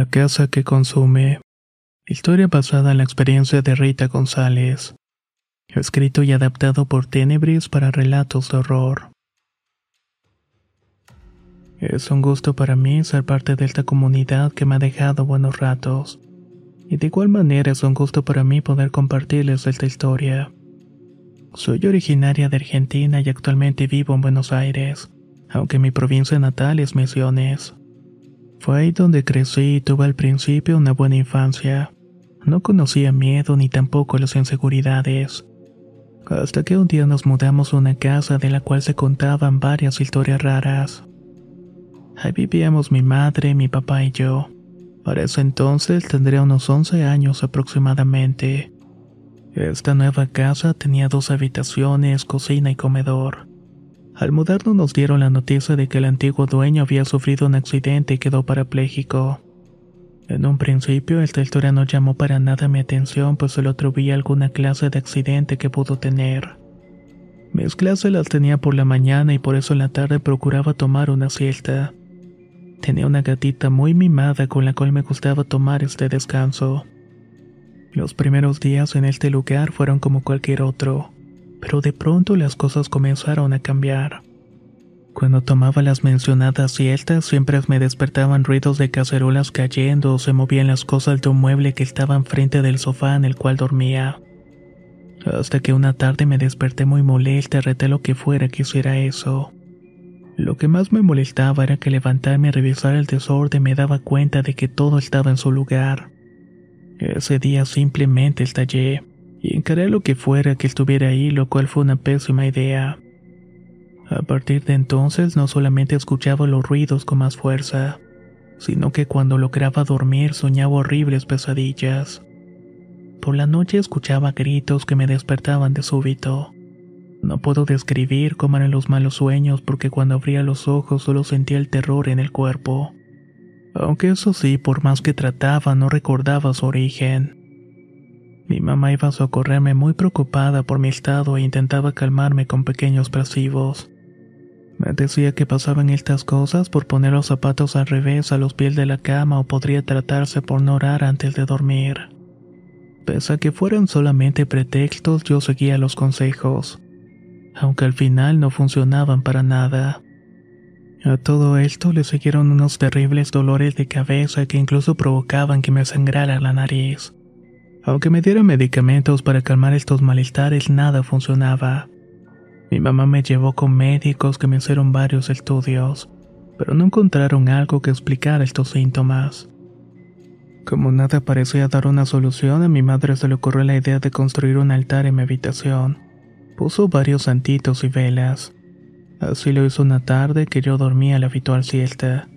La casa que consume. Historia basada en la experiencia de Rita González. Escrito y adaptado por Tenebris para relatos de horror. Es un gusto para mí ser parte de esta comunidad que me ha dejado buenos ratos. Y de igual manera es un gusto para mí poder compartirles esta historia. Soy originaria de Argentina y actualmente vivo en Buenos Aires, aunque mi provincia natal es Misiones. Fue ahí donde crecí y tuve al principio una buena infancia. No conocía miedo ni tampoco las inseguridades. Hasta que un día nos mudamos a una casa de la cual se contaban varias historias raras. Ahí vivíamos mi madre, mi papá y yo. Para ese entonces tendría unos 11 años aproximadamente. Esta nueva casa tenía dos habitaciones, cocina y comedor. Al mudarnos nos dieron la noticia de que el antiguo dueño había sufrido un accidente y quedó parapléjico. En un principio esta historia no llamó para nada mi atención pues solo atribuía alguna clase de accidente que pudo tener. Mis clases las tenía por la mañana y por eso en la tarde procuraba tomar una siesta. Tenía una gatita muy mimada con la cual me gustaba tomar este descanso. Los primeros días en este lugar fueron como cualquier otro pero de pronto las cosas comenzaron a cambiar. Cuando tomaba las mencionadas siestas siempre me despertaban ruidos de cacerolas cayendo o se movían las cosas de un mueble que estaba enfrente del sofá en el cual dormía. Hasta que una tarde me desperté muy molesta y reté lo que fuera que hiciera eso. Lo que más me molestaba era que levantarme a revisar el desorden me daba cuenta de que todo estaba en su lugar. Ese día simplemente estallé y encaré lo que fuera que estuviera ahí, lo cual fue una pésima idea. A partir de entonces no solamente escuchaba los ruidos con más fuerza, sino que cuando lograba dormir soñaba horribles pesadillas. Por la noche escuchaba gritos que me despertaban de súbito. No puedo describir cómo eran los malos sueños porque cuando abría los ojos solo sentía el terror en el cuerpo. Aunque eso sí, por más que trataba, no recordaba su origen. Mi mamá iba a socorrerme muy preocupada por mi estado e intentaba calmarme con pequeños pasivos. Me decía que pasaban estas cosas por poner los zapatos al revés a los pies de la cama o podría tratarse por no orar antes de dormir. Pese a que fueran solamente pretextos, yo seguía los consejos, aunque al final no funcionaban para nada. A todo esto le siguieron unos terribles dolores de cabeza que incluso provocaban que me sangrara la nariz. Aunque me dieron medicamentos para calmar estos malestares, nada funcionaba. Mi mamá me llevó con médicos que me hicieron varios estudios, pero no encontraron algo que explicara estos síntomas. Como nada parecía dar una solución, a mi madre se le ocurrió la idea de construir un altar en mi habitación. Puso varios santitos y velas. Así lo hizo una tarde que yo dormía la habitual siesta.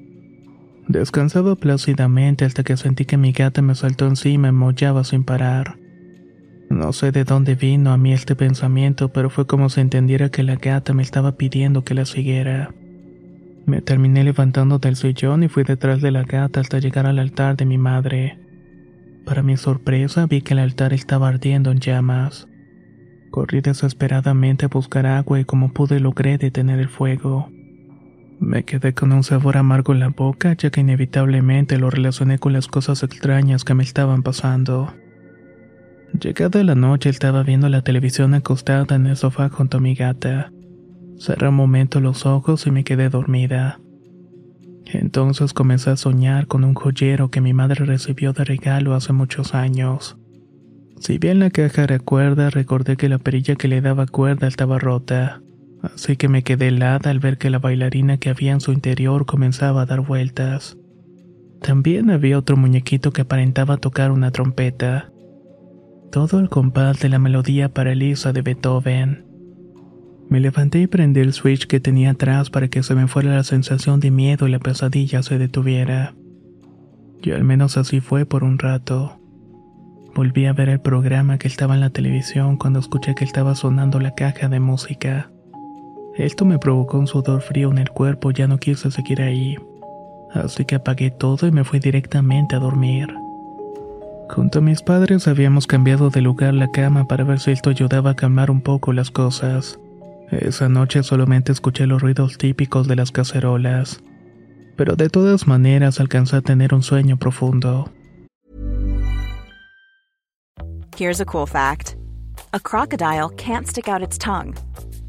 Descansaba plácidamente hasta que sentí que mi gata me saltó encima y mollaba sin parar. No sé de dónde vino a mí este pensamiento, pero fue como si entendiera que la gata me estaba pidiendo que la siguiera. Me terminé levantando del sillón y fui detrás de la gata hasta llegar al altar de mi madre. Para mi sorpresa vi que el altar estaba ardiendo en llamas. Corrí desesperadamente a buscar agua y como pude logré detener el fuego. Me quedé con un sabor amargo en la boca, ya que inevitablemente lo relacioné con las cosas extrañas que me estaban pasando. Llegada la noche estaba viendo la televisión acostada en el sofá junto a mi gata. Cerré un momento los ojos y me quedé dormida. Entonces comencé a soñar con un joyero que mi madre recibió de regalo hace muchos años. Si bien la caja era cuerda, recordé que la perilla que le daba cuerda estaba rota, así que me quedé helada al ver que la bailarina que había en su interior comenzaba a dar vueltas. También había otro muñequito que aparentaba tocar una trompeta. Todo el compás de la melodía paraliza de Beethoven. Me levanté y prendí el switch que tenía atrás para que se me fuera la sensación de miedo y la pesadilla se detuviera. Y al menos así fue por un rato. Volví a ver el programa que estaba en la televisión cuando escuché que estaba sonando la caja de música. Esto me provocó un sudor frío en el cuerpo, ya no quise seguir ahí. Así que apagué todo y me fui directamente a dormir. Junto a mis padres habíamos cambiado de lugar la cama para ver si esto ayudaba a calmar un poco las cosas. Esa noche solamente escuché los ruidos típicos de las cacerolas. Pero de todas maneras alcancé a tener un sueño profundo. Here's a cool fact a crocodile can't stick out its tongue.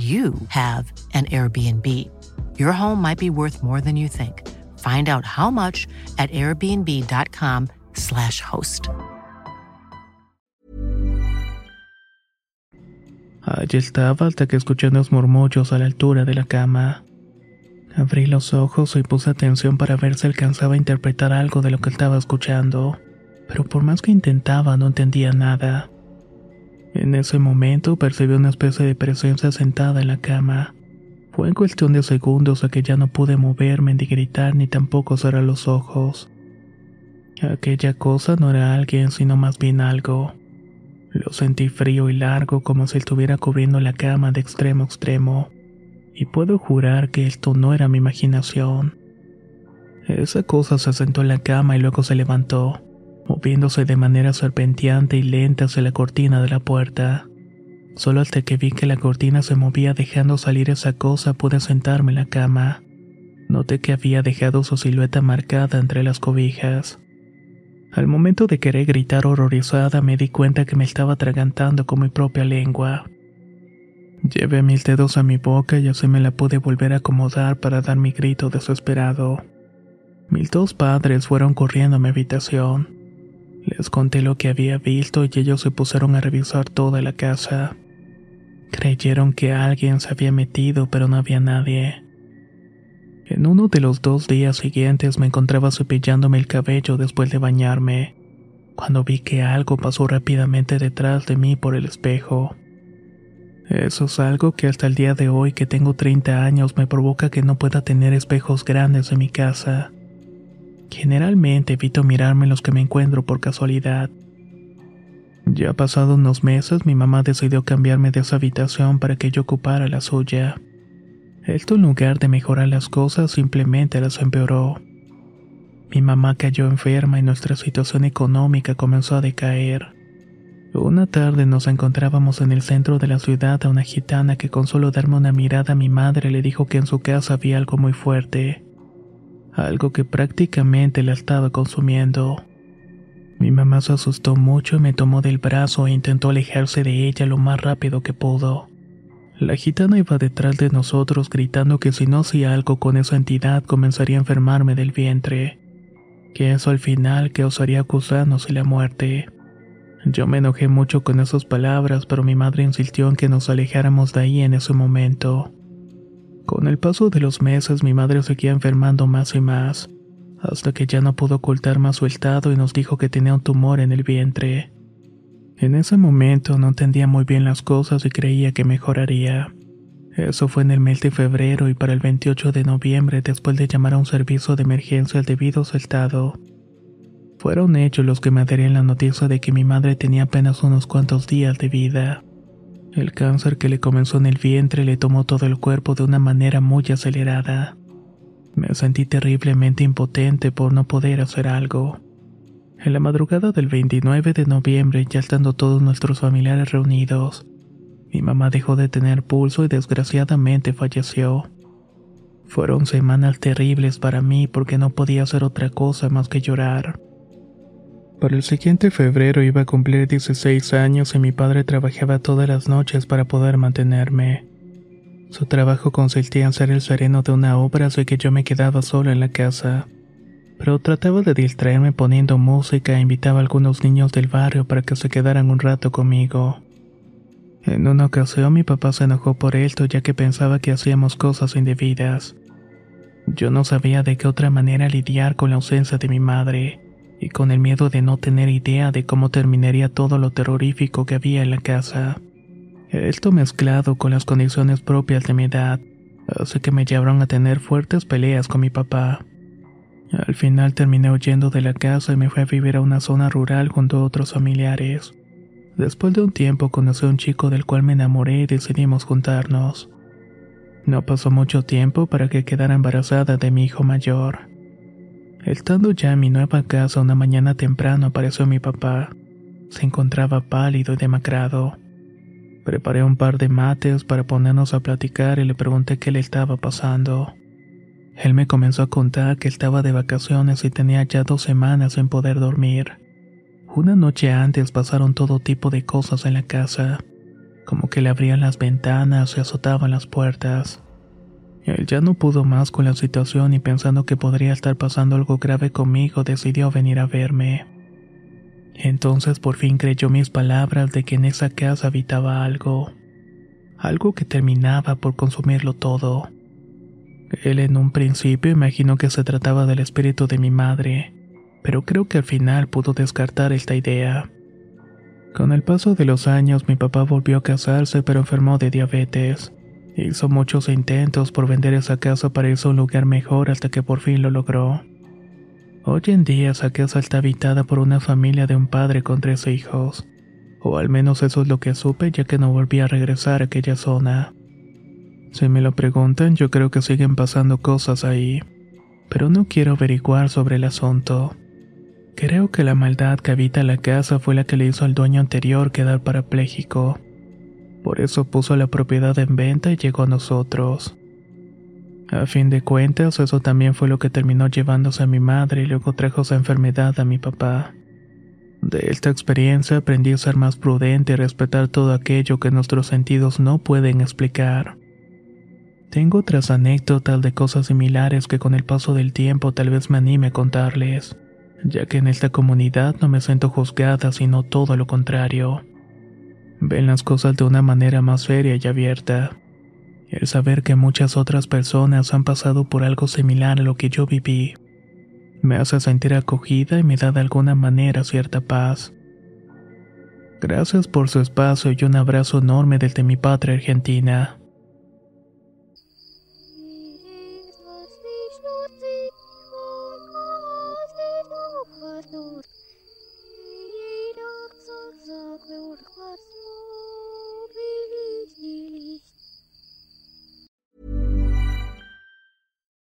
you have an Airbnb. Your home might be worth more than you think. Find out how much at airbnb.com/slash host. Allí estaba hasta que escuché unos murmullos a la altura de la cama. Abrí los ojos y puse atención para ver si alcanzaba a interpretar algo de lo que estaba escuchando, pero por más que intentaba no entendía nada. En ese momento percibí una especie de presencia sentada en la cama. Fue en cuestión de segundos a que ya no pude moverme ni gritar ni tampoco cerrar los ojos. Aquella cosa no era alguien, sino más bien algo. Lo sentí frío y largo como si estuviera cubriendo la cama de extremo a extremo. Y puedo jurar que esto no era mi imaginación. Esa cosa se sentó en la cama y luego se levantó moviéndose de manera serpenteante y lenta hacia la cortina de la puerta. Solo hasta que vi que la cortina se movía dejando salir esa cosa pude sentarme en la cama. Noté que había dejado su silueta marcada entre las cobijas. Al momento de querer gritar horrorizada me di cuenta que me estaba atragantando con mi propia lengua. Llevé mis dedos a mi boca y así me la pude volver a acomodar para dar mi grito desesperado. Mis dos padres fueron corriendo a mi habitación. Les conté lo que había visto y ellos se pusieron a revisar toda la casa. Creyeron que alguien se había metido, pero no había nadie. En uno de los dos días siguientes me encontraba cepillándome el cabello después de bañarme, cuando vi que algo pasó rápidamente detrás de mí por el espejo. Eso es algo que hasta el día de hoy que tengo 30 años me provoca que no pueda tener espejos grandes en mi casa. Generalmente evito mirarme en los que me encuentro por casualidad. Ya pasado unos meses, mi mamá decidió cambiarme de esa habitación para que yo ocupara la suya. Esto en lugar de mejorar las cosas simplemente las empeoró. Mi mamá cayó enferma y nuestra situación económica comenzó a decaer. Una tarde nos encontrábamos en el centro de la ciudad a una gitana que con solo darme una mirada a mi madre le dijo que en su casa había algo muy fuerte algo que prácticamente la estaba consumiendo. Mi mamá se asustó mucho y me tomó del brazo e intentó alejarse de ella lo más rápido que pudo. La gitana iba detrás de nosotros gritando que si no hacía algo con esa entidad comenzaría a enfermarme del vientre, que eso al final causaría gusanos y la muerte. Yo me enojé mucho con esas palabras, pero mi madre insistió en que nos alejáramos de ahí en ese momento. Con el paso de los meses mi madre seguía enfermando más y más, hasta que ya no pudo ocultar más su estado y nos dijo que tenía un tumor en el vientre. En ese momento no entendía muy bien las cosas y creía que mejoraría. Eso fue en el mes de febrero y para el 28 de noviembre, después de llamar a un servicio de emergencia al debido estado, fueron ellos los que me darían la noticia de que mi madre tenía apenas unos cuantos días de vida. El cáncer que le comenzó en el vientre le tomó todo el cuerpo de una manera muy acelerada. Me sentí terriblemente impotente por no poder hacer algo. En la madrugada del 29 de noviembre, ya estando todos nuestros familiares reunidos, mi mamá dejó de tener pulso y desgraciadamente falleció. Fueron semanas terribles para mí porque no podía hacer otra cosa más que llorar. Para el siguiente febrero iba a cumplir 16 años y mi padre trabajaba todas las noches para poder mantenerme. Su trabajo consistía en ser el sereno de una obra, así que yo me quedaba solo en la casa. Pero trataba de distraerme poniendo música e invitaba a algunos niños del barrio para que se quedaran un rato conmigo. En una ocasión mi papá se enojó por esto ya que pensaba que hacíamos cosas indebidas. Yo no sabía de qué otra manera lidiar con la ausencia de mi madre y con el miedo de no tener idea de cómo terminaría todo lo terrorífico que había en la casa. Esto mezclado con las condiciones propias de mi edad, hace que me llevaron a tener fuertes peleas con mi papá. Al final terminé huyendo de la casa y me fui a vivir a una zona rural junto a otros familiares. Después de un tiempo conocí a un chico del cual me enamoré y decidimos juntarnos. No pasó mucho tiempo para que quedara embarazada de mi hijo mayor. Estando ya en mi nueva casa una mañana temprano apareció mi papá. Se encontraba pálido y demacrado. Preparé un par de mates para ponernos a platicar y le pregunté qué le estaba pasando. Él me comenzó a contar que estaba de vacaciones y tenía ya dos semanas sin poder dormir. Una noche antes pasaron todo tipo de cosas en la casa, como que le abrían las ventanas y azotaban las puertas. Él ya no pudo más con la situación y pensando que podría estar pasando algo grave conmigo, decidió venir a verme. Entonces por fin creyó mis palabras de que en esa casa habitaba algo, algo que terminaba por consumirlo todo. Él en un principio imaginó que se trataba del espíritu de mi madre, pero creo que al final pudo descartar esta idea. Con el paso de los años mi papá volvió a casarse pero enfermó de diabetes. Hizo muchos intentos por vender esa casa para irse a un lugar mejor hasta que por fin lo logró. Hoy en día esa casa está habitada por una familia de un padre con tres hijos. O al menos eso es lo que supe ya que no volví a regresar a aquella zona. Si me lo preguntan, yo creo que siguen pasando cosas ahí. Pero no quiero averiguar sobre el asunto. Creo que la maldad que habita la casa fue la que le hizo al dueño anterior quedar parapléjico. Por eso puso la propiedad en venta y llegó a nosotros. A fin de cuentas, eso también fue lo que terminó llevándose a mi madre y luego trajo esa enfermedad a mi papá. De esta experiencia aprendí a ser más prudente y respetar todo aquello que nuestros sentidos no pueden explicar. Tengo otras anécdotas de cosas similares que con el paso del tiempo tal vez me anime a contarles, ya que en esta comunidad no me siento juzgada, sino todo lo contrario ven las cosas de una manera más seria y abierta. El saber que muchas otras personas han pasado por algo similar a lo que yo viví, me hace sentir acogida y me da de alguna manera cierta paz. Gracias por su espacio y un abrazo enorme desde mi patria Argentina.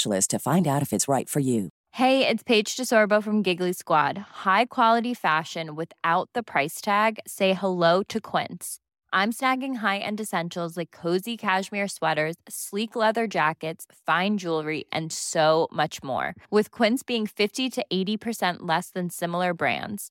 specialist to find out if it's right for you. Hey, it's Paige DeSorbo from Giggly Squad. High quality fashion without the price tag. Say hello to Quince. I'm snagging high-end essentials like cozy cashmere sweaters, sleek leather jackets, fine jewelry, and so much more. With Quince being 50 to 80% less than similar brands.